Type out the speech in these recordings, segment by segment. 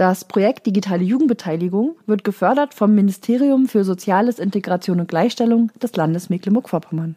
Das Projekt Digitale Jugendbeteiligung wird gefördert vom Ministerium für Soziales, Integration und Gleichstellung des Landes Mecklenburg-Vorpommern.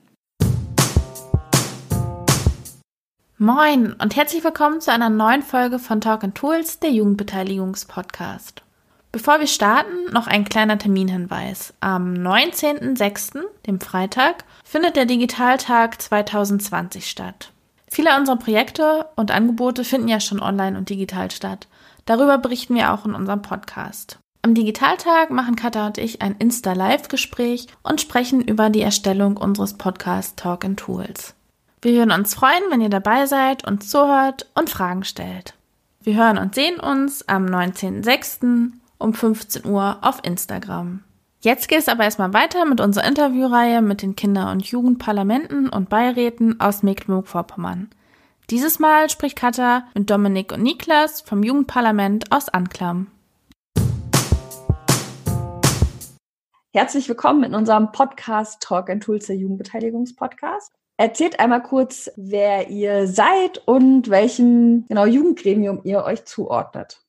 Moin und herzlich willkommen zu einer neuen Folge von Talk and Tools, der Jugendbeteiligungspodcast. Bevor wir starten, noch ein kleiner Terminhinweis. Am 19.06., dem Freitag, findet der Digitaltag 2020 statt. Viele unserer Projekte und Angebote finden ja schon online und digital statt. Darüber berichten wir auch in unserem Podcast. Am Digitaltag machen Katha und ich ein Insta-Live-Gespräch und sprechen über die Erstellung unseres Podcasts Talk and Tools. Wir würden uns freuen, wenn ihr dabei seid, uns zuhört und Fragen stellt. Wir hören und sehen uns am 19.06 um 15 Uhr auf Instagram. Jetzt geht es aber erstmal weiter mit unserer Interviewreihe mit den Kinder- und Jugendparlamenten und Beiräten aus Mecklenburg-Vorpommern. Dieses Mal spricht Katha mit Dominik und Niklas vom Jugendparlament aus Anklam. Herzlich willkommen in unserem Podcast Talk and Tools der Jugendbeteiligungspodcast. Erzählt einmal kurz, wer ihr seid und welchem genau Jugendgremium ihr euch zuordnet.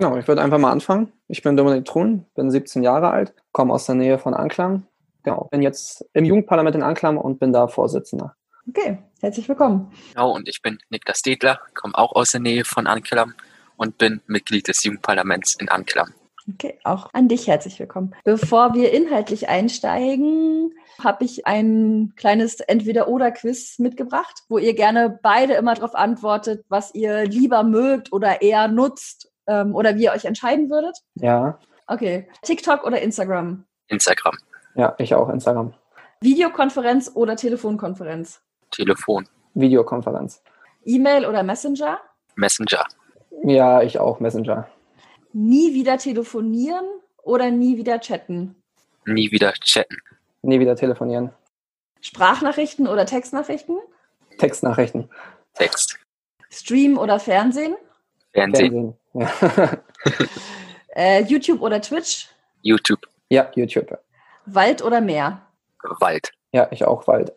Genau, ich würde einfach mal anfangen. Ich bin Dominik Trun, bin 17 Jahre alt, komme aus der Nähe von Anklam. Genau, bin jetzt im Jugendparlament in Anklam und bin da Vorsitzender. Okay, herzlich willkommen. Genau, und ich bin Niklas Dedler, komme auch aus der Nähe von Anklam und bin Mitglied des Jugendparlaments in Anklam. Okay, auch an dich herzlich willkommen. Bevor wir inhaltlich einsteigen, habe ich ein kleines Entweder-Oder-Quiz mitgebracht, wo ihr gerne beide immer darauf antwortet, was ihr lieber mögt oder eher nutzt ähm, oder wie ihr euch entscheiden würdet? Ja. Okay. TikTok oder Instagram? Instagram. Ja, ich auch Instagram. Videokonferenz oder Telefonkonferenz? Telefon. Videokonferenz. E-Mail oder Messenger? Messenger. Ja, ich auch Messenger. Nie wieder telefonieren oder nie wieder chatten? Nie wieder chatten. Nie wieder telefonieren. Sprachnachrichten oder Textnachrichten? Textnachrichten. Text. Stream oder Fernsehen? Fernsehen. Fernsehen. Äh, YouTube oder Twitch? YouTube. ja, YouTube. Wald oder Meer? Wald. Ja, ich auch Wald.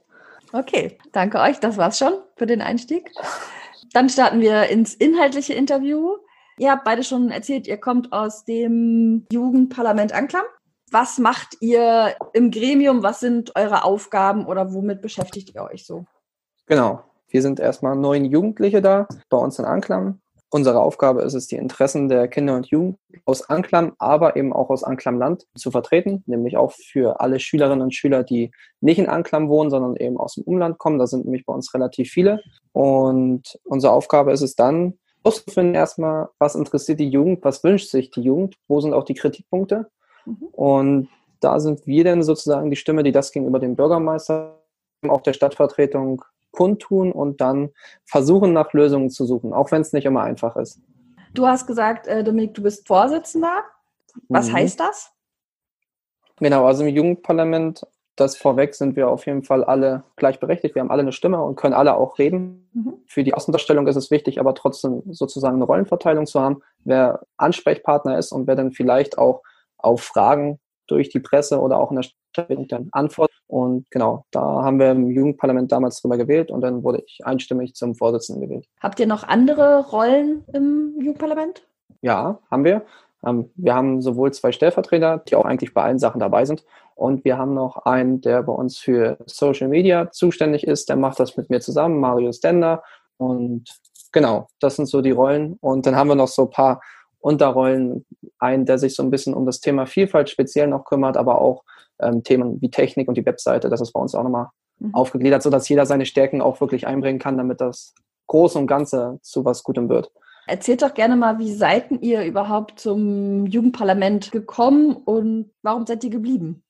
Okay, danke euch. Das war's schon für den Einstieg. Dann starten wir ins inhaltliche Interview. Ihr habt beide schon erzählt, ihr kommt aus dem Jugendparlament Anklam. Was macht ihr im Gremium? Was sind eure Aufgaben oder womit beschäftigt ihr euch so? Genau. Wir sind erstmal neun Jugendliche da bei uns in Anklam. Unsere Aufgabe ist es, die Interessen der Kinder und Jugend aus Anklam, aber eben auch aus Anklamland zu vertreten, nämlich auch für alle Schülerinnen und Schüler, die nicht in Anklam wohnen, sondern eben aus dem Umland kommen. Da sind nämlich bei uns relativ viele. Und unsere Aufgabe ist es dann, auszufinden erstmal, was interessiert die Jugend, was wünscht sich die Jugend, wo sind auch die Kritikpunkte. Mhm. Und da sind wir dann sozusagen die Stimme, die das gegenüber dem Bürgermeister, auch der Stadtvertretung kundtun und dann versuchen, nach Lösungen zu suchen, auch wenn es nicht immer einfach ist. Du hast gesagt, äh, Dominik, du bist Vorsitzender. Was mhm. heißt das? Genau, also im Jugendparlament, das vorweg, sind wir auf jeden Fall alle gleichberechtigt. Wir haben alle eine Stimme und können alle auch reden. Mhm. Für die Außendarstellung ist es wichtig, aber trotzdem sozusagen eine Rollenverteilung zu haben, wer Ansprechpartner ist und wer dann vielleicht auch auf Fragen durch die Presse oder auch in der Stadt dann antwortet. Und genau, da haben wir im Jugendparlament damals drüber gewählt und dann wurde ich einstimmig zum Vorsitzenden gewählt. Habt ihr noch andere Rollen im Jugendparlament? Ja, haben wir. Ähm, wir haben sowohl zwei Stellvertreter, die auch eigentlich bei allen Sachen dabei sind. Und wir haben noch einen, der bei uns für Social Media zuständig ist. Der macht das mit mir zusammen, Marius Dender. Und genau, das sind so die Rollen. Und dann haben wir noch so ein paar Unterrollen, einen, der sich so ein bisschen um das Thema Vielfalt speziell noch kümmert, aber auch ähm, Themen wie Technik und die Webseite. Das ist bei uns auch nochmal mhm. aufgegliedert, sodass jeder seine Stärken auch wirklich einbringen kann, damit das Große und Ganze zu was Gutem wird. Erzählt doch gerne mal, wie seid ihr überhaupt zum Jugendparlament gekommen und warum seid ihr geblieben?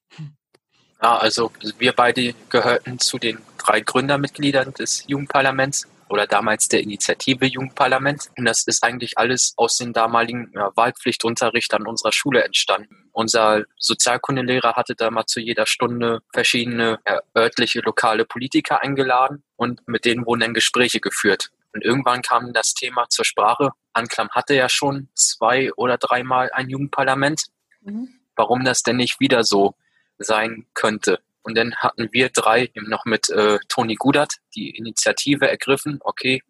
Ja, also wir beide gehörten zu den drei Gründermitgliedern des Jugendparlaments oder damals der Initiative Jugendparlament. Und das ist eigentlich alles aus dem damaligen ja, Wahlpflichtunterricht an unserer Schule entstanden. Unser Sozialkundelehrer hatte da mal zu jeder Stunde verschiedene ja, örtliche, lokale Politiker eingeladen und mit denen wurden dann Gespräche geführt. Und irgendwann kam das Thema zur Sprache. Anklam hatte ja schon zwei oder dreimal ein Jugendparlament. Mhm. Warum das denn nicht wieder so sein könnte? Und dann hatten wir drei eben noch mit äh, Toni Gudert die Initiative ergriffen, okay,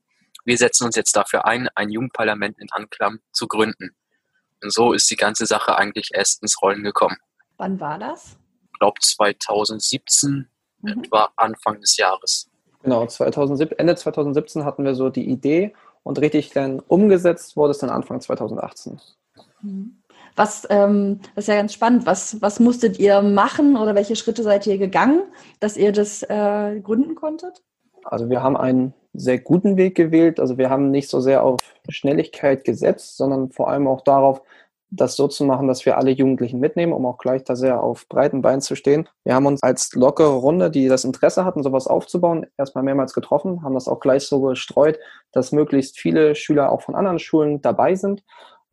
wir setzen uns jetzt dafür ein, ein Jugendparlament in Anklam zu gründen. Und so ist die ganze Sache eigentlich erst ins Rollen gekommen. Wann war das? Ich glaube 2017, mhm. etwa Anfang des Jahres. Genau, 2017, Ende 2017 hatten wir so die Idee und richtig dann umgesetzt wurde es dann Anfang 2018. Mhm. Was, ähm, das ist ja ganz spannend. Was, was musstet ihr machen oder welche Schritte seid ihr gegangen, dass ihr das äh, gründen konntet? Also wir haben einen sehr guten Weg gewählt. Also wir haben nicht so sehr auf Schnelligkeit gesetzt, sondern vor allem auch darauf, das so zu machen, dass wir alle Jugendlichen mitnehmen, um auch gleich da sehr auf breiten Beinen zu stehen. Wir haben uns als lockere Runde, die das Interesse hatten, sowas aufzubauen, erstmal mehrmals getroffen, haben das auch gleich so gestreut, dass möglichst viele Schüler auch von anderen Schulen dabei sind.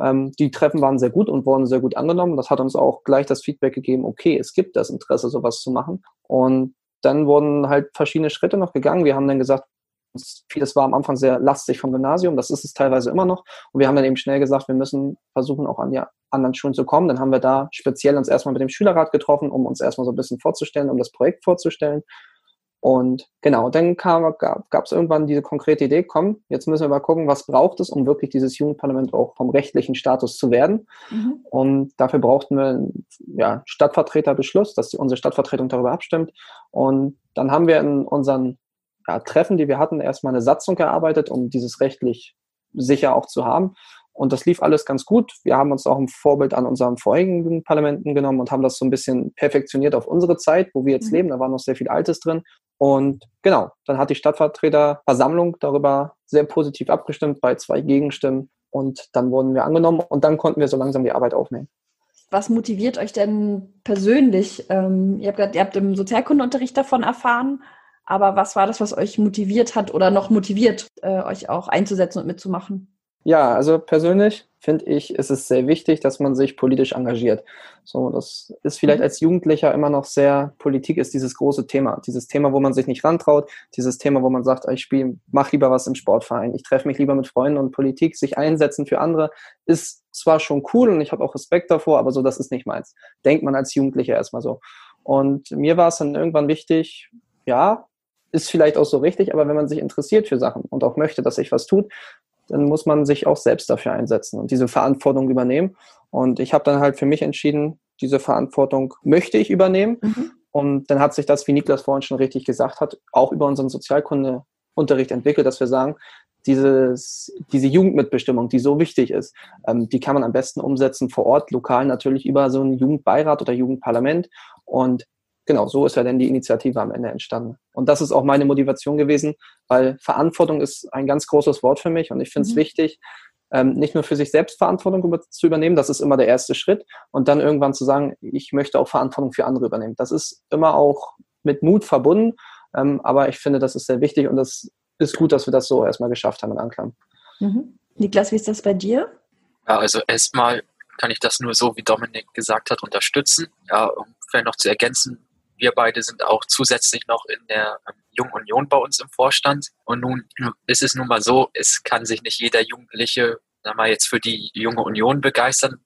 Ähm, die Treffen waren sehr gut und wurden sehr gut angenommen. Das hat uns auch gleich das Feedback gegeben, okay, es gibt das Interesse, sowas zu machen. Und dann wurden halt verschiedene Schritte noch gegangen. Wir haben dann gesagt, vieles war am Anfang sehr lastig vom Gymnasium, das ist es teilweise immer noch. Und wir haben dann eben schnell gesagt, wir müssen versuchen, auch an die anderen Schulen zu kommen. Dann haben wir da speziell uns erstmal mit dem Schülerrat getroffen, um uns erstmal so ein bisschen vorzustellen, um das Projekt vorzustellen. Und genau, dann kam, gab es irgendwann diese konkrete Idee, komm, jetzt müssen wir mal gucken, was braucht es, um wirklich dieses Jugendparlament auch vom rechtlichen Status zu werden. Mhm. Und dafür brauchten wir einen ja, Stadtvertreterbeschluss, dass unsere Stadtvertretung darüber abstimmt. Und dann haben wir in unseren ja, Treffen, die wir hatten, erstmal eine Satzung erarbeitet, um dieses rechtlich sicher auch zu haben. Und das lief alles ganz gut. Wir haben uns auch ein Vorbild an unseren vorigen Parlamenten genommen und haben das so ein bisschen perfektioniert auf unsere Zeit, wo wir jetzt mhm. leben. Da war noch sehr viel Altes drin. Und genau, dann hat die Stadtvertreterversammlung darüber sehr positiv abgestimmt bei zwei Gegenstimmen. Und dann wurden wir angenommen und dann konnten wir so langsam die Arbeit aufnehmen. Was motiviert euch denn persönlich? Ähm, ihr habt gesagt, ihr habt im Sozialkundeunterricht davon erfahren, aber was war das, was euch motiviert hat oder noch motiviert, äh, euch auch einzusetzen und mitzumachen? Ja, also persönlich finde ich, ist es sehr wichtig, dass man sich politisch engagiert. So, das ist vielleicht mhm. als Jugendlicher immer noch sehr, Politik ist dieses große Thema. Dieses Thema, wo man sich nicht rantraut, dieses Thema, wo man sagt, ich spiele, mach lieber was im Sportverein, ich treffe mich lieber mit Freunden und Politik, sich einsetzen für andere, ist zwar schon cool und ich habe auch Respekt davor, aber so, das ist nicht meins. Denkt man als Jugendlicher erstmal so. Und mir war es dann irgendwann wichtig, ja, ist vielleicht auch so richtig, aber wenn man sich interessiert für Sachen und auch möchte, dass sich was tut, dann muss man sich auch selbst dafür einsetzen und diese Verantwortung übernehmen. Und ich habe dann halt für mich entschieden, diese Verantwortung möchte ich übernehmen. Mhm. Und dann hat sich das, wie Niklas vorhin schon richtig gesagt hat, auch über unseren Sozialkundeunterricht entwickelt, dass wir sagen, dieses, diese Jugendmitbestimmung, die so wichtig ist, ähm, die kann man am besten umsetzen vor Ort, lokal natürlich über so einen Jugendbeirat oder Jugendparlament. Und genau, so ist ja dann die Initiative am Ende entstanden. Und das ist auch meine Motivation gewesen, weil Verantwortung ist ein ganz großes Wort für mich und ich finde es mhm. wichtig, ähm, nicht nur für sich selbst Verantwortung über, zu übernehmen, das ist immer der erste Schritt, und dann irgendwann zu sagen, ich möchte auch Verantwortung für andere übernehmen. Das ist immer auch mit Mut verbunden, ähm, aber ich finde, das ist sehr wichtig und das ist gut, dass wir das so erstmal geschafft haben in Anklam. Mhm. Niklas, wie ist das bei dir? Ja, also erstmal kann ich das nur so, wie Dominik gesagt hat, unterstützen. Ja, um vielleicht noch zu ergänzen, wir beide sind auch zusätzlich noch in der ähm, Jungen Union bei uns im Vorstand. Und nun ist es nun mal so, es kann sich nicht jeder Jugendliche sag mal, jetzt für die Junge Union begeistern.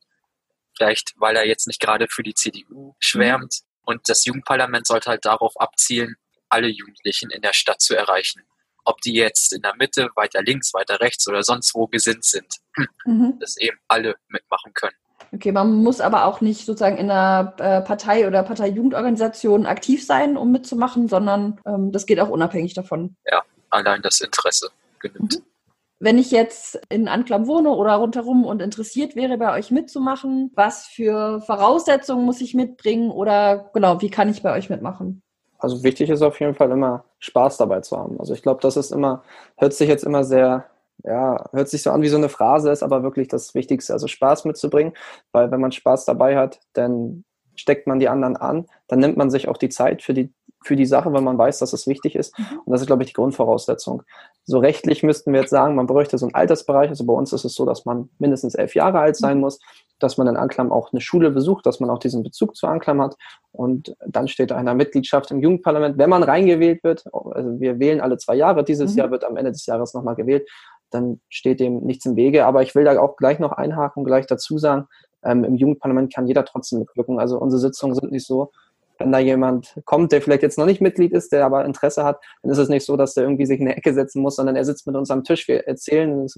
Vielleicht, weil er jetzt nicht gerade für die CDU schwärmt. Mhm. Und das Jugendparlament sollte halt darauf abzielen, alle Jugendlichen in der Stadt zu erreichen. Ob die jetzt in der Mitte, weiter links, weiter rechts oder sonst wo gesinnt sind, mhm. dass eben alle mitmachen können. Okay, man muss aber auch nicht sozusagen in einer äh, Partei oder Parteijugendorganisation aktiv sein, um mitzumachen, sondern ähm, das geht auch unabhängig davon. Ja, allein das Interesse genügt. Mhm. Wenn ich jetzt in Anklam wohne oder rundherum und interessiert wäre, bei euch mitzumachen, was für Voraussetzungen muss ich mitbringen oder genau, wie kann ich bei euch mitmachen? Also wichtig ist auf jeden Fall immer Spaß dabei zu haben. Also ich glaube, das ist immer, hört sich jetzt immer sehr ja, hört sich so an wie so eine Phrase, ist aber wirklich das Wichtigste, also Spaß mitzubringen, weil wenn man Spaß dabei hat, dann steckt man die anderen an, dann nimmt man sich auch die Zeit für die für die Sache, weil man weiß, dass es wichtig ist. Mhm. Und das ist, glaube ich, die Grundvoraussetzung. So rechtlich müssten wir jetzt sagen, man bräuchte so einen Altersbereich. Also bei uns ist es so, dass man mindestens elf Jahre alt sein mhm. muss, dass man in Anklam auch eine Schule besucht, dass man auch diesen Bezug zu Anklam hat. Und dann steht einer Mitgliedschaft im Jugendparlament, wenn man reingewählt wird, also wir wählen alle zwei Jahre, dieses mhm. Jahr wird am Ende des Jahres nochmal gewählt, dann steht dem nichts im Wege. Aber ich will da auch gleich noch einhaken und gleich dazu sagen, ähm, im Jugendparlament kann jeder trotzdem mitwirken. Also unsere Sitzungen sind nicht so, wenn da jemand kommt, der vielleicht jetzt noch nicht Mitglied ist, der aber Interesse hat, dann ist es nicht so, dass der irgendwie sich in eine Ecke setzen muss, sondern er sitzt mit uns am Tisch, wir erzählen, es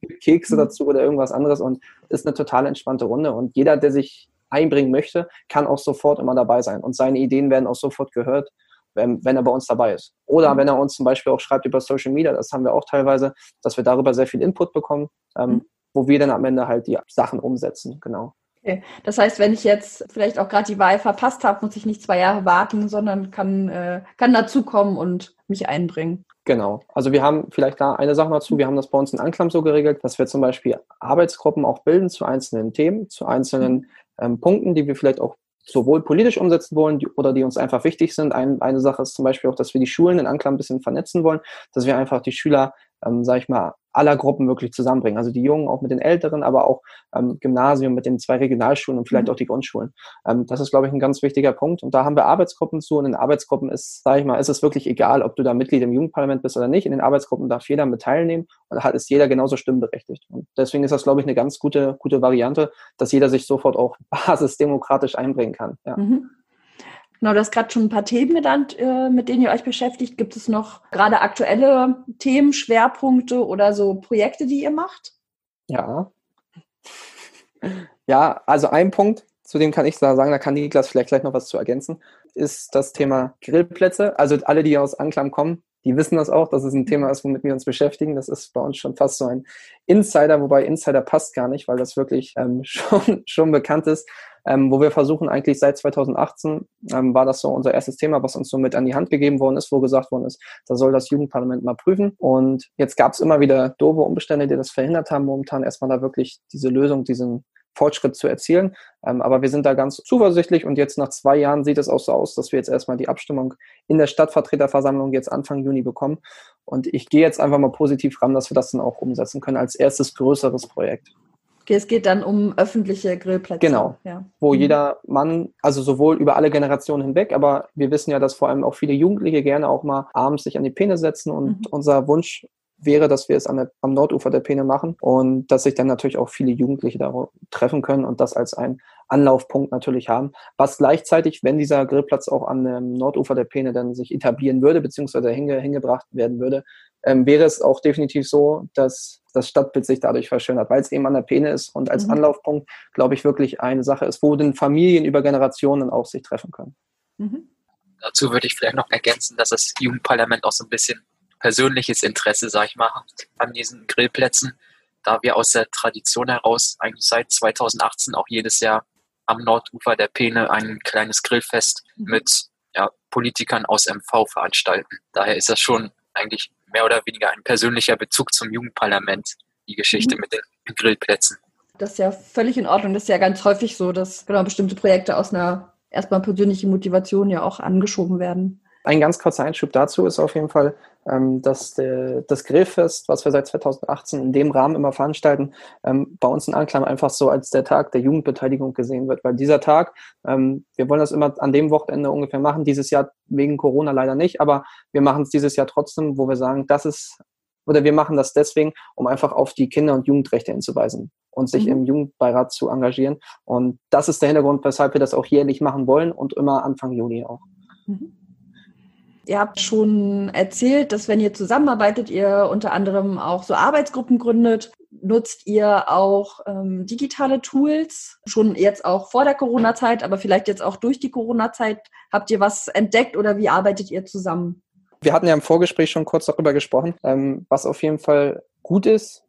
gibt Kekse mhm. dazu oder irgendwas anderes und ist eine total entspannte Runde. Und jeder, der sich einbringen möchte, kann auch sofort immer dabei sein. Und seine Ideen werden auch sofort gehört, wenn, wenn er bei uns dabei ist. Oder mhm. wenn er uns zum Beispiel auch schreibt über Social Media, das haben wir auch teilweise, dass wir darüber sehr viel Input bekommen, ähm, mhm. wo wir dann am Ende halt die Sachen umsetzen. Genau. Okay. Das heißt, wenn ich jetzt vielleicht auch gerade die Wahl verpasst habe, muss ich nicht zwei Jahre warten, sondern kann, äh, kann dazukommen und mich einbringen. Genau. Also wir haben vielleicht da eine Sache dazu. Wir haben das bei uns in Anklam so geregelt, dass wir zum Beispiel Arbeitsgruppen auch bilden zu einzelnen Themen, zu einzelnen ähm, Punkten, die wir vielleicht auch sowohl politisch umsetzen wollen die, oder die uns einfach wichtig sind. Ein, eine Sache ist zum Beispiel auch, dass wir die Schulen in Anklam ein bisschen vernetzen wollen, dass wir einfach die Schüler ähm, sage ich mal, aller Gruppen wirklich zusammenbringen. Also die Jungen auch mit den Älteren, aber auch ähm, Gymnasium mit den zwei Regionalschulen und vielleicht mhm. auch die Grundschulen. Ähm, das ist, glaube ich, ein ganz wichtiger Punkt. Und da haben wir Arbeitsgruppen zu. Und in Arbeitsgruppen ist, sage ich mal, ist es wirklich egal, ob du da Mitglied im Jugendparlament bist oder nicht. In den Arbeitsgruppen darf jeder mit teilnehmen und da ist jeder genauso stimmberechtigt. Und deswegen ist das, glaube ich, eine ganz gute, gute Variante, dass jeder sich sofort auch basisdemokratisch einbringen kann. Ja. Mhm. Genau, du hast gerade schon ein paar Themen genannt, äh, mit denen ihr euch beschäftigt. Gibt es noch gerade aktuelle Themen, Schwerpunkte oder so Projekte, die ihr macht? Ja. Ja, also ein Punkt, zu dem kann ich sagen, da kann Niklas vielleicht gleich noch was zu ergänzen, ist das Thema Grillplätze. Also alle, die aus Anklam kommen, die wissen das auch, dass es ein Thema ist, womit wir uns beschäftigen. Das ist bei uns schon fast so ein Insider, wobei Insider passt gar nicht, weil das wirklich ähm, schon, schon bekannt ist ähm, wo wir versuchen eigentlich seit 2018 ähm, war das so unser erstes Thema, was uns so mit an die Hand gegeben worden ist, wo gesagt worden ist, da soll das Jugendparlament mal prüfen. Und jetzt gab es immer wieder doofe Umstände, die das verhindert haben, momentan erstmal da wirklich diese Lösung, diesen Fortschritt zu erzielen. Ähm, aber wir sind da ganz zuversichtlich und jetzt nach zwei Jahren sieht es auch so aus, dass wir jetzt erstmal die Abstimmung in der Stadtvertreterversammlung jetzt Anfang Juni bekommen. Und ich gehe jetzt einfach mal positiv ran, dass wir das dann auch umsetzen können als erstes größeres Projekt. Okay, es geht dann um öffentliche Grillplätze. Genau. Ja. Wo mhm. jeder Mann, also sowohl über alle Generationen hinweg, aber wir wissen ja, dass vor allem auch viele Jugendliche gerne auch mal abends sich an die Peene setzen und mhm. unser Wunsch wäre, dass wir es der, am Nordufer der Peene machen und dass sich dann natürlich auch viele Jugendliche da treffen können und das als ein Anlaufpunkt natürlich haben. Was gleichzeitig, wenn dieser Grillplatz auch an dem Nordufer der Peene dann sich etablieren würde, beziehungsweise hinge, hingebracht werden würde, ähm, wäre es auch definitiv so, dass das Stadtbild sich dadurch verschönert, weil es eben an der Peene ist und als mhm. Anlaufpunkt, glaube ich, wirklich eine Sache ist, wo den Familien über Generationen auch sich treffen können. Mhm. Dazu würde ich vielleicht noch ergänzen, dass das Jugendparlament auch so ein bisschen persönliches Interesse, sage ich mal, hat an diesen Grillplätzen, da wir aus der Tradition heraus eigentlich seit 2018 auch jedes Jahr am Nordufer der Peene ein kleines Grillfest mhm. mit ja, Politikern aus MV veranstalten. Daher ist das schon eigentlich mehr oder weniger ein persönlicher Bezug zum Jugendparlament, die Geschichte mhm. mit den Grillplätzen. Das ist ja völlig in Ordnung. Das ist ja ganz häufig so, dass genau bestimmte Projekte aus einer erstmal persönlichen Motivation ja auch angeschoben werden. Ein ganz kurzer Einschub dazu ist auf jeden Fall, ähm, dass der, das Grillfest, was wir seit 2018 in dem Rahmen immer veranstalten, ähm, bei uns in Anklam einfach so als der Tag der Jugendbeteiligung gesehen wird. Weil dieser Tag, ähm, wir wollen das immer an dem Wochenende ungefähr machen, dieses Jahr wegen Corona leider nicht, aber wir machen es dieses Jahr trotzdem, wo wir sagen, das ist, oder wir machen das deswegen, um einfach auf die Kinder- und Jugendrechte hinzuweisen und sich mhm. im Jugendbeirat zu engagieren. Und das ist der Hintergrund, weshalb wir das auch jährlich machen wollen und immer Anfang Juni auch. Mhm. Ihr habt schon erzählt, dass wenn ihr zusammenarbeitet, ihr unter anderem auch so Arbeitsgruppen gründet. Nutzt ihr auch ähm, digitale Tools? Schon jetzt auch vor der Corona-Zeit, aber vielleicht jetzt auch durch die Corona-Zeit. Habt ihr was entdeckt oder wie arbeitet ihr zusammen? Wir hatten ja im Vorgespräch schon kurz darüber gesprochen, ähm, was auf jeden Fall gut ist,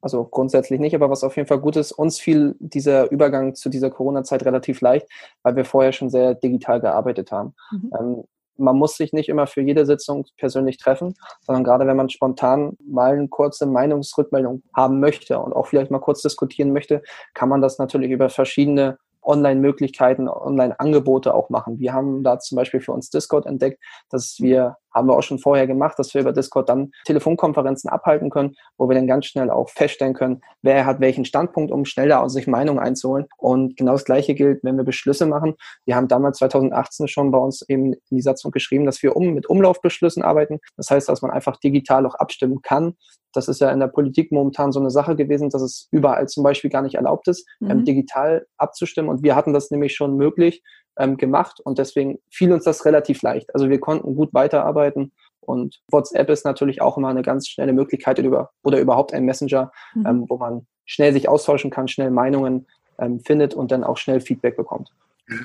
also grundsätzlich nicht, aber was auf jeden Fall gut ist, uns fiel dieser Übergang zu dieser Corona-Zeit relativ leicht, weil wir vorher schon sehr digital gearbeitet haben. Mhm. Ähm, man muss sich nicht immer für jede Sitzung persönlich treffen, sondern gerade wenn man spontan mal eine kurze Meinungsrückmeldung haben möchte und auch vielleicht mal kurz diskutieren möchte, kann man das natürlich über verschiedene Online-Möglichkeiten, Online-Angebote auch machen. Wir haben da zum Beispiel für uns Discord entdeckt, dass wir haben wir auch schon vorher gemacht, dass wir über Discord dann Telefonkonferenzen abhalten können, wo wir dann ganz schnell auch feststellen können, wer hat welchen Standpunkt, um schneller aus sich Meinungen einzuholen. Und genau das Gleiche gilt, wenn wir Beschlüsse machen. Wir haben damals 2018 schon bei uns eben in die Satzung geschrieben, dass wir um, mit Umlaufbeschlüssen arbeiten. Das heißt, dass man einfach digital auch abstimmen kann. Das ist ja in der Politik momentan so eine Sache gewesen, dass es überall zum Beispiel gar nicht erlaubt ist, mhm. ähm, digital abzustimmen. Und wir hatten das nämlich schon möglich ähm, gemacht und deswegen fiel uns das relativ leicht. Also wir konnten gut weiterarbeiten und WhatsApp ist natürlich auch immer eine ganz schnelle Möglichkeit über, oder überhaupt ein Messenger, mhm. ähm, wo man schnell sich austauschen kann, schnell Meinungen ähm, findet und dann auch schnell Feedback bekommt.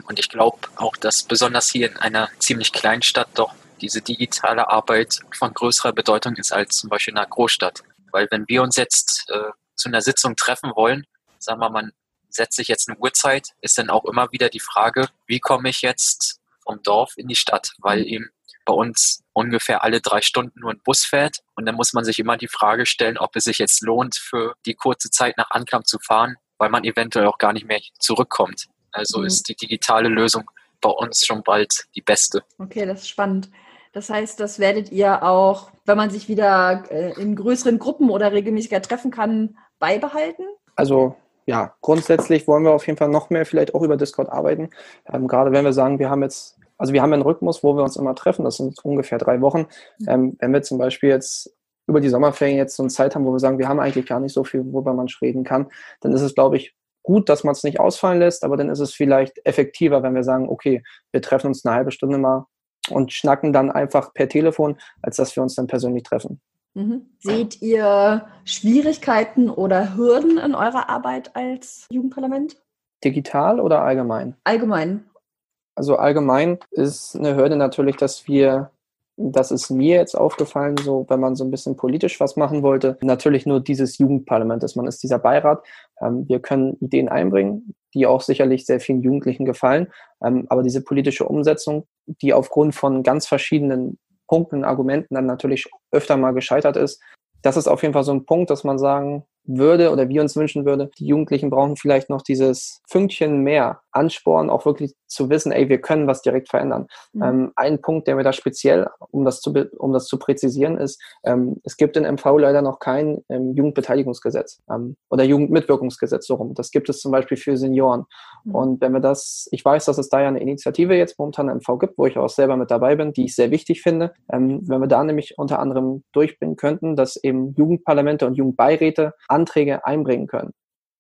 Und ich glaube auch, dass besonders hier in einer ziemlich kleinen Stadt doch diese digitale Arbeit von größerer Bedeutung ist als zum Beispiel in einer Großstadt. Weil wenn wir uns jetzt äh, zu einer Sitzung treffen wollen, sagen wir mal, setze ich jetzt eine Uhrzeit, ist dann auch immer wieder die Frage, wie komme ich jetzt vom Dorf in die Stadt, weil mhm. eben bei uns ungefähr alle drei Stunden nur ein Bus fährt und dann muss man sich immer die Frage stellen, ob es sich jetzt lohnt, für die kurze Zeit nach Anklam zu fahren, weil man eventuell auch gar nicht mehr zurückkommt. Also mhm. ist die digitale Lösung bei uns schon bald die beste. Okay, das ist spannend. Das heißt, das werdet ihr auch, wenn man sich wieder äh, in größeren Gruppen oder regelmäßiger treffen kann, beibehalten? Also ja, grundsätzlich wollen wir auf jeden Fall noch mehr vielleicht auch über Discord arbeiten. Ähm, gerade wenn wir sagen, wir haben jetzt, also wir haben einen Rhythmus, wo wir uns immer treffen, das sind ungefähr drei Wochen. Mhm. Ähm, wenn wir zum Beispiel jetzt über die Sommerferien jetzt so eine Zeit haben, wo wir sagen, wir haben eigentlich gar nicht so viel, worüber man reden kann, dann ist es, glaube ich, gut, dass man es nicht ausfallen lässt, aber dann ist es vielleicht effektiver, wenn wir sagen, okay, wir treffen uns eine halbe Stunde mal und schnacken dann einfach per Telefon, als dass wir uns dann persönlich treffen. Mhm. Seht ihr Schwierigkeiten oder Hürden in eurer Arbeit als Jugendparlament? Digital oder allgemein? Allgemein. Also allgemein ist eine Hürde natürlich, dass wir, das ist mir jetzt aufgefallen, so wenn man so ein bisschen politisch was machen wollte, natürlich nur dieses Jugendparlament ist. Man ist dieser Beirat. Ähm, wir können Ideen einbringen, die auch sicherlich sehr vielen Jugendlichen gefallen. Ähm, aber diese politische Umsetzung, die aufgrund von ganz verschiedenen Punkten, Argumenten dann natürlich öfter mal gescheitert ist. Das ist auf jeden Fall so ein Punkt, dass man sagen würde oder wir uns wünschen würde, die Jugendlichen brauchen vielleicht noch dieses Fünkchen mehr Ansporn, auch wirklich zu wissen, ey, wir können was direkt verändern. Mhm. Ähm, ein Punkt, der mir da speziell, um das zu, um das zu präzisieren, ist, ähm, es gibt in MV leider noch kein ähm, Jugendbeteiligungsgesetz ähm, oder Jugendmitwirkungsgesetz, so rum. Das gibt es zum Beispiel für Senioren. Mhm. Und wenn wir das, ich weiß, dass es da ja eine Initiative jetzt momentan im MV gibt, wo ich auch selber mit dabei bin, die ich sehr wichtig finde. Ähm, wenn wir da nämlich unter anderem durchbringen könnten, dass eben Jugendparlamente und Jugendbeiräte Anträge einbringen können,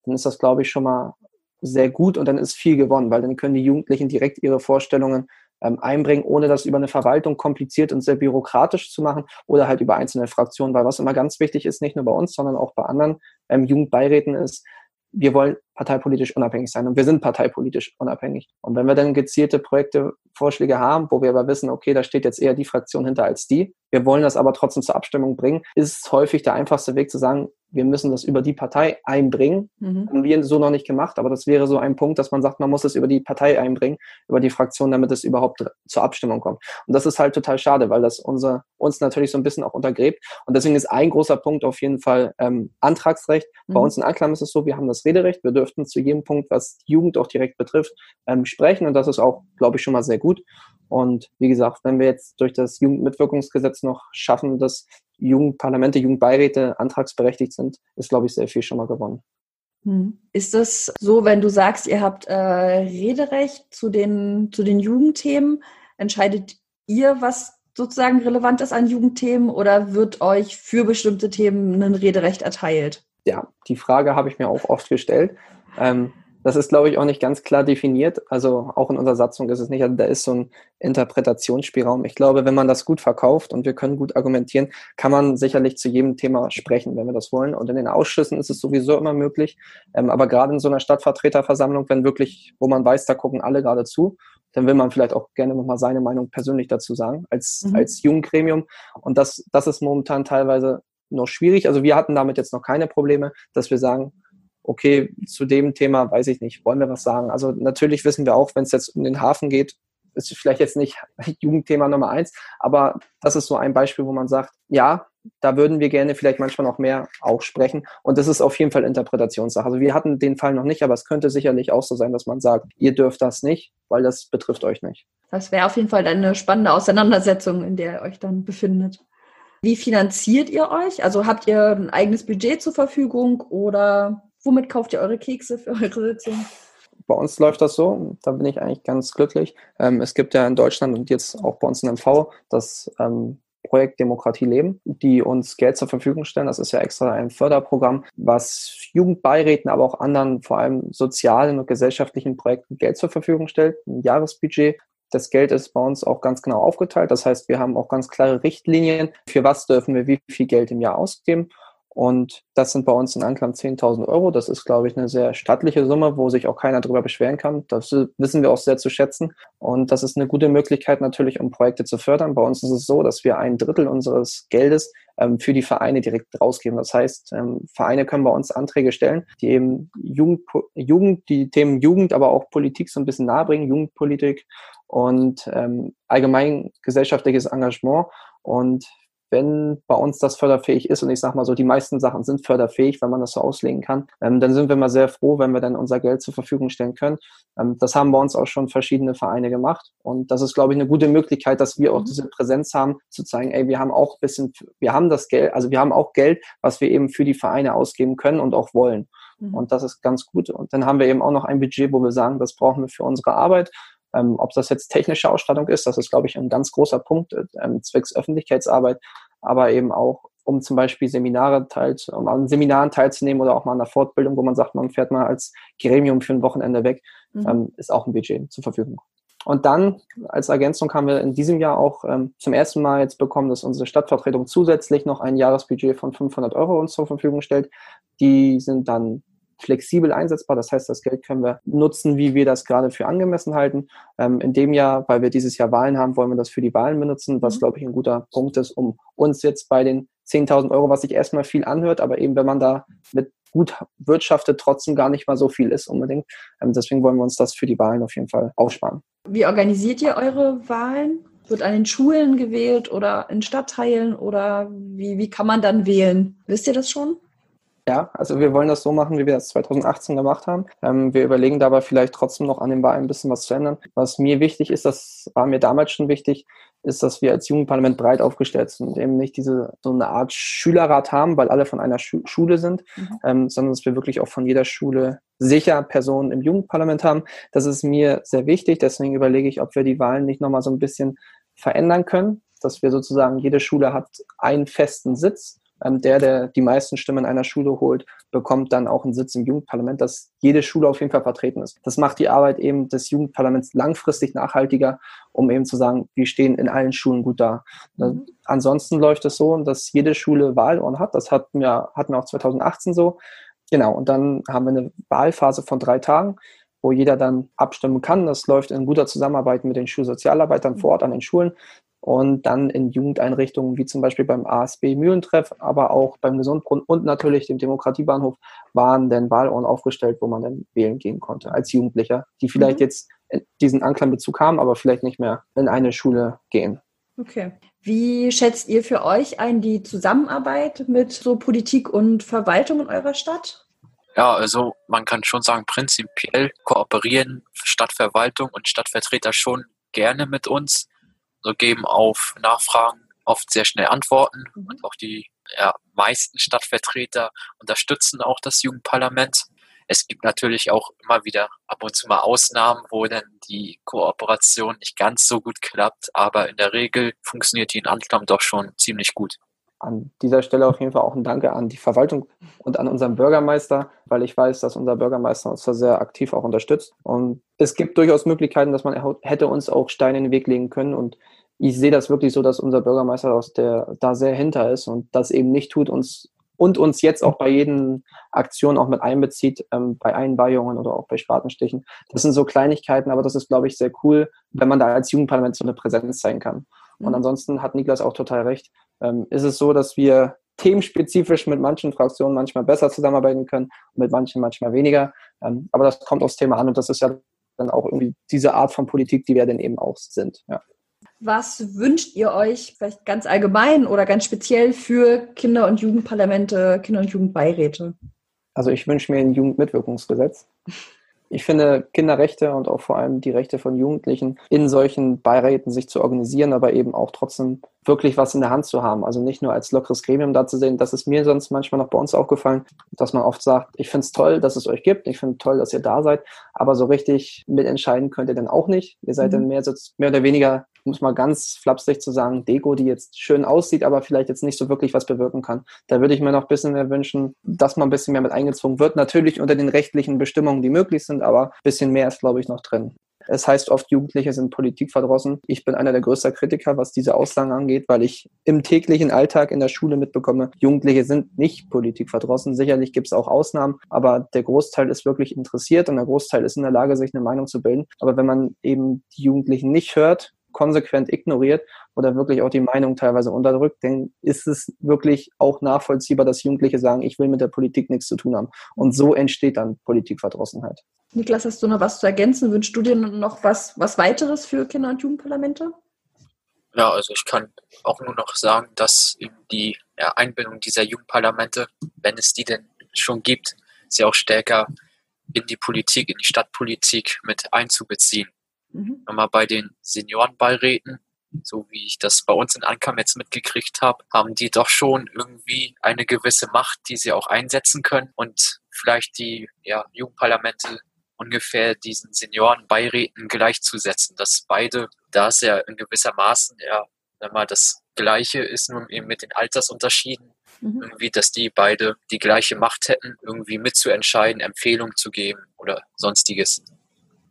dann ist das, glaube ich, schon mal sehr gut und dann ist viel gewonnen, weil dann können die Jugendlichen direkt ihre Vorstellungen ähm, einbringen, ohne das über eine Verwaltung kompliziert und sehr bürokratisch zu machen oder halt über einzelne Fraktionen, weil was immer ganz wichtig ist, nicht nur bei uns, sondern auch bei anderen ähm, Jugendbeiräten ist, wir wollen parteipolitisch unabhängig sein und wir sind parteipolitisch unabhängig. Und wenn wir dann gezielte Projekte, Vorschläge haben, wo wir aber wissen, okay, da steht jetzt eher die Fraktion hinter als die, wir wollen das aber trotzdem zur Abstimmung bringen, ist es häufig der einfachste Weg zu sagen, wir müssen das über die Partei einbringen. Mhm. Haben wir so noch nicht gemacht, aber das wäre so ein Punkt, dass man sagt, man muss es über die Partei einbringen, über die Fraktion, damit es überhaupt zur Abstimmung kommt. Und das ist halt total schade, weil das unser, uns natürlich so ein bisschen auch untergräbt. Und deswegen ist ein großer Punkt auf jeden Fall ähm, Antragsrecht. Mhm. Bei uns in Anklam ist es so, wir haben das Rederecht. Wir dürften zu jedem Punkt, was die Jugend auch direkt betrifft, ähm, sprechen. Und das ist auch, glaube ich, schon mal sehr gut. Und wie gesagt, wenn wir jetzt durch das Jugendmitwirkungsgesetz noch schaffen, dass Jugendparlamente, Jugendbeiräte antragsberechtigt sind, ist, glaube ich, sehr viel schon mal gewonnen. Hm. Ist das so, wenn du sagst, ihr habt äh, Rederecht zu den, zu den Jugendthemen, entscheidet ihr, was sozusagen relevant ist an Jugendthemen oder wird euch für bestimmte Themen ein Rederecht erteilt? Ja, die Frage habe ich mir auch oft gestellt. Ähm, das ist, glaube ich, auch nicht ganz klar definiert. Also auch in unserer Satzung ist es nicht. Also da ist so ein Interpretationsspielraum. Ich glaube, wenn man das gut verkauft und wir können gut argumentieren, kann man sicherlich zu jedem Thema sprechen, wenn wir das wollen. Und in den Ausschüssen ist es sowieso immer möglich. Ähm, aber gerade in so einer Stadtvertreterversammlung, wenn wirklich, wo man weiß, da gucken alle gerade zu, dann will man vielleicht auch gerne nochmal seine Meinung persönlich dazu sagen, als, mhm. als Jugendgremium. Und das, das ist momentan teilweise noch schwierig. Also wir hatten damit jetzt noch keine Probleme, dass wir sagen, okay, zu dem Thema weiß ich nicht, wollen wir was sagen? Also natürlich wissen wir auch, wenn es jetzt um den Hafen geht, ist vielleicht jetzt nicht Jugendthema Nummer eins, aber das ist so ein Beispiel, wo man sagt, ja, da würden wir gerne vielleicht manchmal noch mehr auch sprechen. Und das ist auf jeden Fall Interpretationssache. Also wir hatten den Fall noch nicht, aber es könnte sicherlich auch so sein, dass man sagt, ihr dürft das nicht, weil das betrifft euch nicht. Das wäre auf jeden Fall eine spannende Auseinandersetzung, in der ihr euch dann befindet. Wie finanziert ihr euch? Also habt ihr ein eigenes Budget zur Verfügung oder womit kauft ihr eure Kekse für eure Sitzung? Bei uns läuft das so, da bin ich eigentlich ganz glücklich. Ähm, es gibt ja in Deutschland und jetzt auch bei uns in MV das ähm, Projekt Demokratie leben, die uns Geld zur Verfügung stellen. Das ist ja extra ein Förderprogramm, was Jugendbeiräten, aber auch anderen, vor allem sozialen und gesellschaftlichen Projekten Geld zur Verfügung stellt, ein Jahresbudget. Das Geld ist bei uns auch ganz genau aufgeteilt. Das heißt, wir haben auch ganz klare Richtlinien, für was dürfen wir wie viel Geld im Jahr ausgeben. Und das sind bei uns in Anklam 10.000 Euro. Das ist, glaube ich, eine sehr stattliche Summe, wo sich auch keiner darüber beschweren kann. Das wissen wir auch sehr zu schätzen. Und das ist eine gute Möglichkeit natürlich, um Projekte zu fördern. Bei uns ist es so, dass wir ein Drittel unseres Geldes ähm, für die Vereine direkt rausgeben. Das heißt, ähm, Vereine können bei uns Anträge stellen, die eben Jugend, Jugend, die Themen Jugend, aber auch Politik so ein bisschen nahebringen, Jugendpolitik und ähm, allgemein gesellschaftliches Engagement. Und wenn bei uns das förderfähig ist, und ich sage mal so, die meisten Sachen sind förderfähig, wenn man das so auslegen kann, ähm, dann sind wir mal sehr froh, wenn wir dann unser Geld zur Verfügung stellen können. Ähm, das haben bei uns auch schon verschiedene Vereine gemacht. Und das ist, glaube ich, eine gute Möglichkeit, dass wir auch mhm. diese Präsenz haben, zu zeigen, ey, wir haben auch ein bisschen, wir haben das Geld, also wir haben auch Geld, was wir eben für die Vereine ausgeben können und auch wollen. Mhm. Und das ist ganz gut. Und dann haben wir eben auch noch ein Budget, wo wir sagen, das brauchen wir für unsere Arbeit. Ähm, ob das jetzt technische Ausstattung ist, das ist, glaube ich, ein ganz großer Punkt, ähm, zwecks Öffentlichkeitsarbeit aber eben auch, um zum Beispiel Seminare teil, um an Seminaren teilzunehmen oder auch mal an einer Fortbildung, wo man sagt, man fährt mal als Gremium für ein Wochenende weg, mhm. ähm, ist auch ein Budget zur Verfügung. Und dann als Ergänzung haben wir in diesem Jahr auch ähm, zum ersten Mal jetzt bekommen, dass unsere Stadtvertretung zusätzlich noch ein Jahresbudget von 500 Euro uns zur Verfügung stellt. Die sind dann flexibel einsetzbar. Das heißt, das Geld können wir nutzen, wie wir das gerade für angemessen halten. Ähm, in dem Jahr, weil wir dieses Jahr Wahlen haben, wollen wir das für die Wahlen benutzen, was, mhm. glaube ich, ein guter Punkt ist, um uns jetzt bei den 10.000 Euro, was sich erstmal viel anhört, aber eben, wenn man da mit gut wirtschaftet, trotzdem gar nicht mal so viel ist unbedingt. Ähm, deswegen wollen wir uns das für die Wahlen auf jeden Fall aufsparen. Wie organisiert ihr eure Wahlen? Wird an den Schulen gewählt oder in Stadtteilen oder wie, wie kann man dann wählen? Wisst ihr das schon? Ja, also wir wollen das so machen, wie wir das 2018 gemacht haben. Ähm, wir überlegen dabei vielleicht trotzdem noch an dem Wahlen ein bisschen was zu ändern. Was mir wichtig ist, das war mir damals schon wichtig, ist, dass wir als Jugendparlament breit aufgestellt sind und eben nicht diese so eine Art Schülerrat haben, weil alle von einer Schu Schule sind, mhm. ähm, sondern dass wir wirklich auch von jeder Schule sicher Personen im Jugendparlament haben. Das ist mir sehr wichtig. Deswegen überlege ich, ob wir die Wahlen nicht nochmal so ein bisschen verändern können, dass wir sozusagen jede Schule hat einen festen Sitz ähm, der, der die meisten Stimmen einer Schule holt, bekommt dann auch einen Sitz im Jugendparlament, dass jede Schule auf jeden Fall vertreten ist. Das macht die Arbeit eben des Jugendparlaments langfristig nachhaltiger, um eben zu sagen, wir stehen in allen Schulen gut da. Mhm. Ansonsten läuft es so, dass jede Schule Wahlohren hat. Das hatten wir, hatten wir auch 2018 so. Genau, und dann haben wir eine Wahlphase von drei Tagen wo jeder dann abstimmen kann. Das läuft in guter Zusammenarbeit mit den Schulsozialarbeitern vor Ort an den Schulen und dann in Jugendeinrichtungen wie zum Beispiel beim ASB Mühlentreff, aber auch beim Gesundbrunnen und natürlich dem Demokratiebahnhof waren dann Wahlurnen aufgestellt, wo man dann wählen gehen konnte als Jugendlicher, die vielleicht mhm. jetzt diesen Anklangbezug haben, aber vielleicht nicht mehr in eine Schule gehen. Okay. Wie schätzt ihr für euch ein die Zusammenarbeit mit so Politik und Verwaltung in eurer Stadt? Ja, also man kann schon sagen, prinzipiell kooperieren Stadtverwaltung und Stadtvertreter schon gerne mit uns geben auf Nachfragen oft sehr schnell Antworten mhm. und auch die ja, meisten Stadtvertreter unterstützen auch das Jugendparlament. Es gibt natürlich auch immer wieder ab und zu mal Ausnahmen, wo dann die Kooperation nicht ganz so gut klappt, aber in der Regel funktioniert die in Anklam doch schon ziemlich gut. An dieser Stelle auf jeden Fall auch ein Danke an die Verwaltung und an unseren Bürgermeister, weil ich weiß, dass unser Bürgermeister uns da sehr aktiv auch unterstützt. Und es gibt durchaus Möglichkeiten, dass man hätte uns auch Steine in den Weg legen können und ich sehe das wirklich so, dass unser Bürgermeister aus der da sehr hinter ist und das eben nicht tut uns und uns jetzt auch bei jeden Aktion auch mit einbezieht, ähm, bei Einweihungen oder auch bei Spatenstichen. Das sind so Kleinigkeiten, aber das ist, glaube ich, sehr cool, wenn man da als Jugendparlament so eine Präsenz zeigen kann. Und mhm. ansonsten hat Niklas auch total recht. Ähm, ist es so, dass wir themenspezifisch mit manchen Fraktionen manchmal besser zusammenarbeiten können, mit manchen manchmal weniger. Ähm, aber das kommt aufs Thema an und das ist ja dann auch irgendwie diese Art von Politik, die wir dann eben auch sind. Ja. Was wünscht ihr euch vielleicht ganz allgemein oder ganz speziell für Kinder- und Jugendparlamente, Kinder- und Jugendbeiräte? Also ich wünsche mir ein Jugendmitwirkungsgesetz. Ich finde Kinderrechte und auch vor allem die Rechte von Jugendlichen in solchen Beiräten sich zu organisieren, aber eben auch trotzdem wirklich was in der Hand zu haben. Also nicht nur als lockeres Gremium da zu sehen. Das ist mir sonst manchmal noch bei uns aufgefallen, dass man oft sagt, ich finde es toll, dass es euch gibt. Ich finde toll, dass ihr da seid. Aber so richtig mitentscheiden könnt ihr dann auch nicht. Ihr seid mhm. dann mehr, mehr oder weniger um es mal ganz flapsig zu sagen, Deko, die jetzt schön aussieht, aber vielleicht jetzt nicht so wirklich was bewirken kann. Da würde ich mir noch ein bisschen mehr wünschen, dass man ein bisschen mehr mit eingezogen wird. Natürlich unter den rechtlichen Bestimmungen, die möglich sind, aber ein bisschen mehr ist, glaube ich, noch drin. Es heißt oft, Jugendliche sind politikverdrossen. Ich bin einer der größten Kritiker, was diese Aussagen angeht, weil ich im täglichen Alltag in der Schule mitbekomme, Jugendliche sind nicht politikverdrossen. Sicherlich gibt es auch Ausnahmen, aber der Großteil ist wirklich interessiert und der Großteil ist in der Lage, sich eine Meinung zu bilden. Aber wenn man eben die Jugendlichen nicht hört, konsequent ignoriert oder wirklich auch die Meinung teilweise unterdrückt, dann ist es wirklich auch nachvollziehbar, dass Jugendliche sagen, ich will mit der Politik nichts zu tun haben. Und so entsteht dann Politikverdrossenheit. Niklas, hast du noch was zu ergänzen? Wünschst du dir noch was, was weiteres für Kinder- und Jugendparlamente? Ja, also ich kann auch nur noch sagen, dass eben die Einbindung dieser Jugendparlamente, wenn es die denn schon gibt, sie auch stärker in die Politik, in die Stadtpolitik mit einzubeziehen. Mhm. Nochmal bei den Seniorenbeiräten, so wie ich das bei uns in Ankam jetzt mitgekriegt habe, haben die doch schon irgendwie eine gewisse Macht, die sie auch einsetzen können und vielleicht die ja, Jugendparlamente ungefähr diesen Seniorenbeiräten gleichzusetzen, dass beide, da es ja in gewisser Maßen ja wenn man das Gleiche ist, nur eben mit den Altersunterschieden, mhm. irgendwie, dass die beide die gleiche Macht hätten, irgendwie mitzuentscheiden, Empfehlungen zu geben oder sonstiges.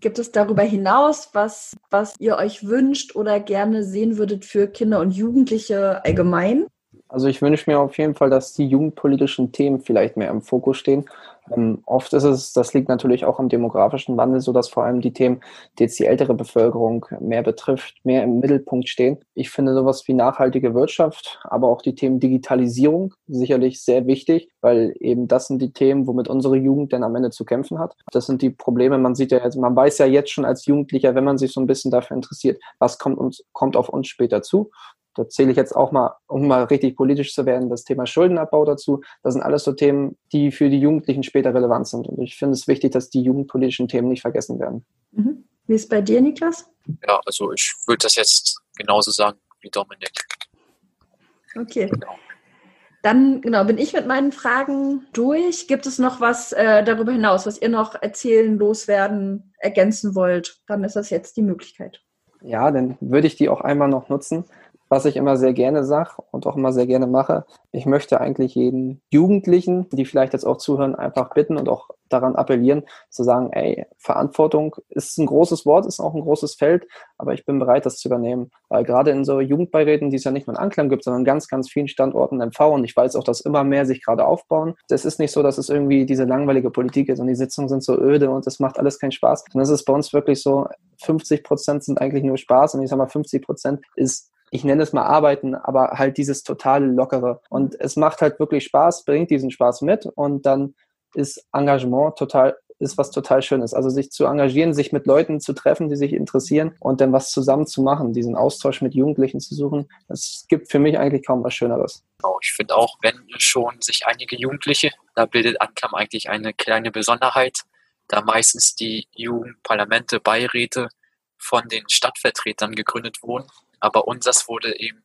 Gibt es darüber hinaus was, was ihr euch wünscht oder gerne sehen würdet für Kinder und Jugendliche allgemein? Also ich wünsche mir auf jeden Fall, dass die jugendpolitischen Themen vielleicht mehr im Fokus stehen. Ähm, oft ist es, das liegt natürlich auch am demografischen Wandel, so dass vor allem die Themen, die jetzt die ältere Bevölkerung mehr betrifft, mehr im Mittelpunkt stehen. Ich finde sowas wie nachhaltige Wirtschaft, aber auch die Themen Digitalisierung sicherlich sehr wichtig, weil eben das sind die Themen, womit unsere Jugend dann am Ende zu kämpfen hat. Das sind die Probleme. Man sieht ja jetzt, man weiß ja jetzt schon als Jugendlicher, wenn man sich so ein bisschen dafür interessiert, was kommt uns, kommt auf uns später zu da zähle ich jetzt auch mal, um mal richtig politisch zu werden, das Thema Schuldenabbau dazu. Das sind alles so Themen, die für die Jugendlichen später relevant sind. Und ich finde es wichtig, dass die jugendpolitischen Themen nicht vergessen werden. Mhm. Wie ist es bei dir, Niklas? Ja, also ich würde das jetzt genauso sagen wie Dominik. Okay. Genau. Dann genau, bin ich mit meinen Fragen durch. Gibt es noch was äh, darüber hinaus, was ihr noch erzählen, loswerden, ergänzen wollt? Dann ist das jetzt die Möglichkeit. Ja, dann würde ich die auch einmal noch nutzen was ich immer sehr gerne sage und auch immer sehr gerne mache. Ich möchte eigentlich jeden Jugendlichen, die vielleicht jetzt auch zuhören, einfach bitten und auch daran appellieren, zu sagen, ey, Verantwortung ist ein großes Wort, ist auch ein großes Feld, aber ich bin bereit, das zu übernehmen. Weil gerade in so Jugendbeiräten, die es ja nicht nur in Anklam gibt, sondern ganz, ganz vielen Standorten MV und ich weiß auch, dass immer mehr sich gerade aufbauen. Das ist nicht so, dass es irgendwie diese langweilige Politik ist und die Sitzungen sind so öde und es macht alles keinen Spaß. Und es ist bei uns wirklich so, 50 Prozent sind eigentlich nur Spaß und ich sag mal, 50 Prozent ist ich nenne es mal Arbeiten, aber halt dieses totale Lockere. Und es macht halt wirklich Spaß, bringt diesen Spaß mit und dann ist Engagement total ist was total Schönes. Also sich zu engagieren, sich mit Leuten zu treffen, die sich interessieren und dann was zusammen zu machen, diesen Austausch mit Jugendlichen zu suchen, es gibt für mich eigentlich kaum was Schöneres. Genau, ich finde auch, wenn schon sich einige Jugendliche, da bildet Ankam eigentlich eine kleine Besonderheit, da meistens die Jugendparlamente, Beiräte von den Stadtvertretern gegründet wurden aber unseres wurde eben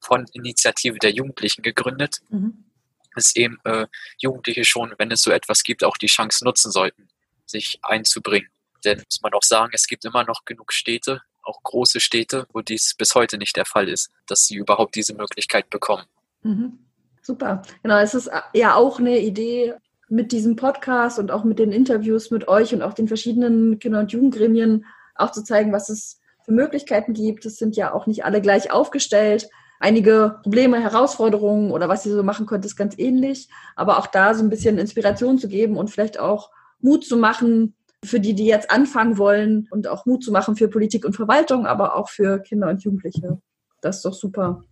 von Initiative der Jugendlichen gegründet. Mhm. Dass eben äh, Jugendliche schon, wenn es so etwas gibt, auch die Chance nutzen sollten, sich einzubringen. Denn muss man auch sagen, es gibt immer noch genug Städte, auch große Städte, wo dies bis heute nicht der Fall ist, dass sie überhaupt diese Möglichkeit bekommen. Mhm. Super. Genau, es ist äh, ja auch eine Idee mit diesem Podcast und auch mit den Interviews mit euch und auch den verschiedenen Kinder- und Jugendgremien auch zu zeigen, was es für Möglichkeiten gibt. Es sind ja auch nicht alle gleich aufgestellt. Einige Probleme, Herausforderungen oder was ihr so machen könnt, ist ganz ähnlich. Aber auch da so ein bisschen Inspiration zu geben und vielleicht auch Mut zu machen für die, die jetzt anfangen wollen und auch Mut zu machen für Politik und Verwaltung, aber auch für Kinder und Jugendliche. Das ist doch super.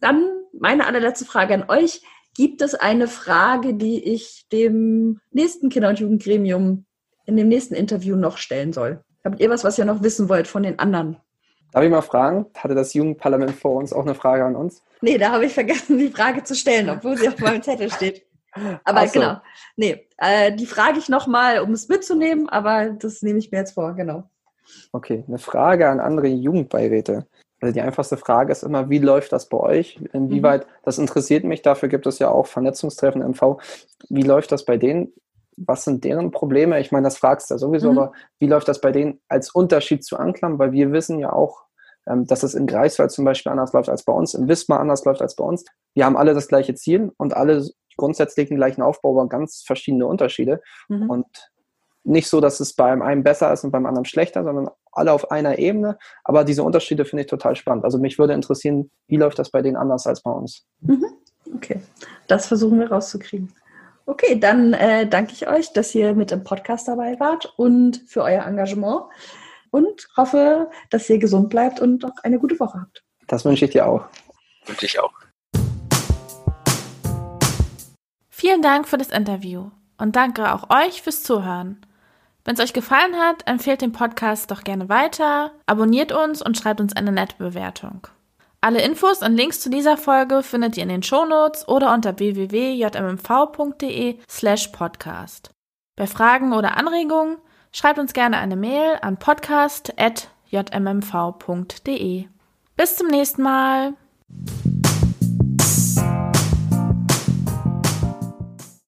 Dann meine allerletzte Frage an euch. Gibt es eine Frage, die ich dem nächsten Kinder- und Jugendgremium in dem nächsten Interview noch stellen soll? Habt ihr was, was ihr noch wissen wollt von den anderen? Darf ich mal fragen, hatte das Jugendparlament vor uns auch eine Frage an uns? Nee, da habe ich vergessen, die Frage zu stellen, obwohl sie auf meinem Zettel steht. Aber so. genau, nee, äh, die frage ich nochmal, um es mitzunehmen, aber das nehme ich mir jetzt vor, genau. Okay, eine Frage an andere Jugendbeiräte. Also die einfachste Frage ist immer, wie läuft das bei euch? Inwieweit, das interessiert mich, dafür gibt es ja auch Vernetzungstreffen MV. Wie läuft das bei denen? Was sind deren Probleme? Ich meine, das fragst du ja sowieso, Mhm. aber wie läuft das bei denen als Unterschied zu Anklam? Weil wir wissen ja auch, ähm, dass es in Greifswald zum Beispiel anders läuft als bei uns, in Wismar anders läuft als bei uns. Wir haben alle das gleiche Ziel und alle grundsätzlich den gleichen Aufbau, aber ganz verschiedene Unterschiede. Mhm. Und nicht so, dass es beim einen besser ist und beim anderen schlechter, sondern alle auf einer Ebene. Aber diese Unterschiede finde ich total spannend. Also mich würde interessieren, wie läuft das bei denen anders als bei uns? Okay, das versuchen wir rauszukriegen. Okay, dann äh, danke ich euch, dass ihr mit im Podcast dabei wart und für euer Engagement und hoffe, dass ihr gesund bleibt und auch eine gute Woche habt. Das wünsche ich dir auch. Und ich auch. Vielen Dank für das Interview und danke auch euch fürs Zuhören. Wenn es euch gefallen hat, empfehlt den Podcast doch gerne weiter, abonniert uns und schreibt uns eine nette Bewertung. Alle Infos und Links zu dieser Folge findet ihr in den Shownotes oder unter www.jmmv.de slash podcast. Bei Fragen oder Anregungen schreibt uns gerne eine Mail an podcast.jmmv.de. Bis zum nächsten Mal!